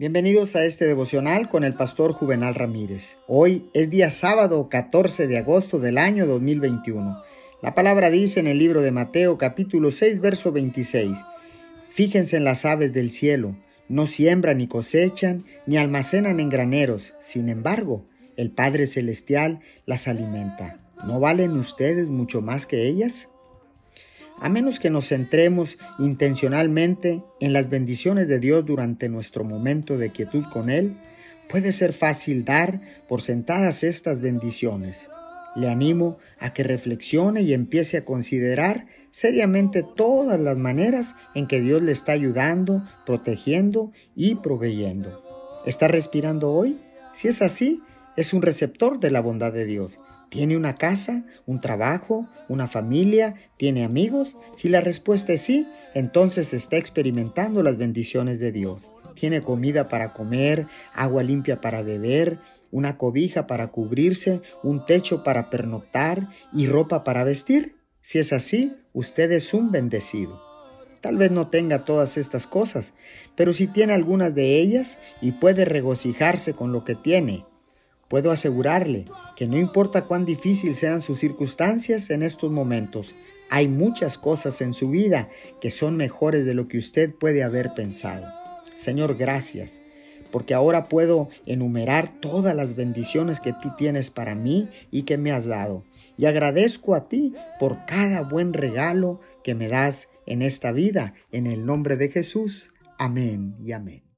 Bienvenidos a este devocional con el pastor Juvenal Ramírez. Hoy es día sábado 14 de agosto del año 2021. La palabra dice en el libro de Mateo capítulo 6 verso 26. Fíjense en las aves del cielo, no siembran ni cosechan ni almacenan en graneros, sin embargo, el Padre Celestial las alimenta. ¿No valen ustedes mucho más que ellas? A menos que nos centremos intencionalmente en las bendiciones de Dios durante nuestro momento de quietud con Él, puede ser fácil dar por sentadas estas bendiciones. Le animo a que reflexione y empiece a considerar seriamente todas las maneras en que Dios le está ayudando, protegiendo y proveyendo. ¿Está respirando hoy? Si es así, es un receptor de la bondad de Dios ¿Tiene una casa, un trabajo, una familia? ¿Tiene amigos? Si la respuesta es sí, entonces está experimentando las bendiciones de Dios. Tiene comida para comer, agua limpia para beber, una cobija para cubrirse, un techo para pernoctar y ropa para vestir. Si es así, usted es un bendecido. Tal vez no tenga todas estas cosas, pero si tiene algunas de ellas y puede regocijarse con lo que tiene, Puedo asegurarle que no importa cuán difícil sean sus circunstancias en estos momentos, hay muchas cosas en su vida que son mejores de lo que usted puede haber pensado. Señor, gracias, porque ahora puedo enumerar todas las bendiciones que tú tienes para mí y que me has dado. Y agradezco a ti por cada buen regalo que me das en esta vida. En el nombre de Jesús. Amén y amén.